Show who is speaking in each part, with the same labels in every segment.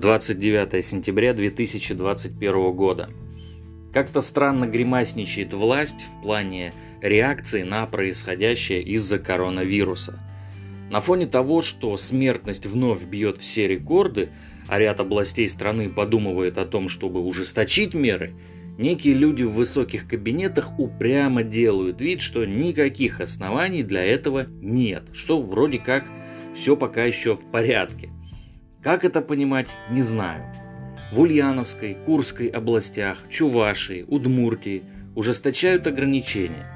Speaker 1: 29 сентября 2021 года. Как-то странно гримасничает власть в плане реакции на происходящее из-за коронавируса. На фоне того, что смертность вновь бьет все рекорды, а ряд областей страны подумывает о том, чтобы ужесточить меры, некие люди в высоких кабинетах упрямо делают вид, что никаких оснований для этого нет, что вроде как все пока еще в порядке – как это понимать, не знаю. В Ульяновской, Курской областях, Чувашии, Удмуртии ужесточают ограничения.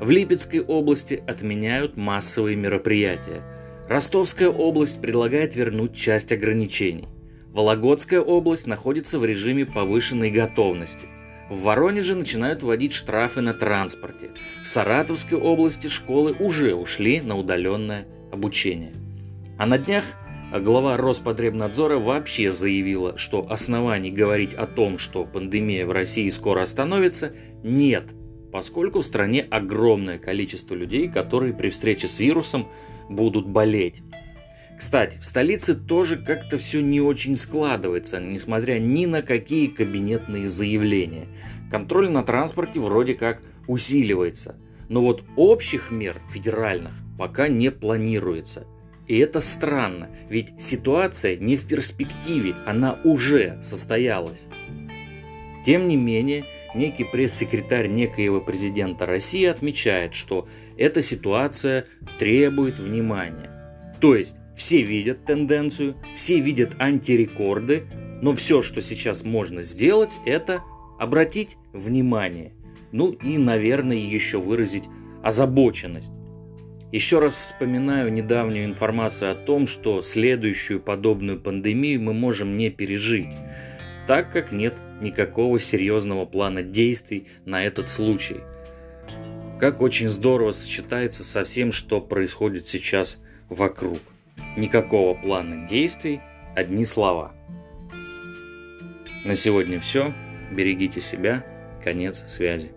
Speaker 1: В Липецкой области отменяют массовые мероприятия. Ростовская область предлагает вернуть часть ограничений. Вологодская область находится в режиме повышенной готовности. В Воронеже начинают вводить штрафы на транспорте. В Саратовской области школы уже ушли на удаленное обучение. А на днях а глава Роспотребнадзора вообще заявила, что оснований говорить о том, что пандемия в России скоро остановится, нет, поскольку в стране огромное количество людей, которые при встрече с вирусом будут болеть. Кстати, в столице тоже как-то все не очень складывается, несмотря ни на какие кабинетные заявления. Контроль на транспорте вроде как усиливается. Но вот общих мер федеральных пока не планируется. И это странно, ведь ситуация не в перспективе, она уже состоялась. Тем не менее, некий пресс-секретарь некоего президента России отмечает, что эта ситуация требует внимания. То есть все видят тенденцию, все видят антирекорды, но все, что сейчас можно сделать, это обратить внимание. Ну и, наверное, еще выразить озабоченность. Еще раз вспоминаю недавнюю информацию о том, что следующую подобную пандемию мы можем не пережить, так как нет никакого серьезного плана действий на этот случай. Как очень здорово сочетается со всем, что происходит сейчас вокруг. Никакого плана действий, одни слова. На сегодня все. Берегите себя. Конец связи.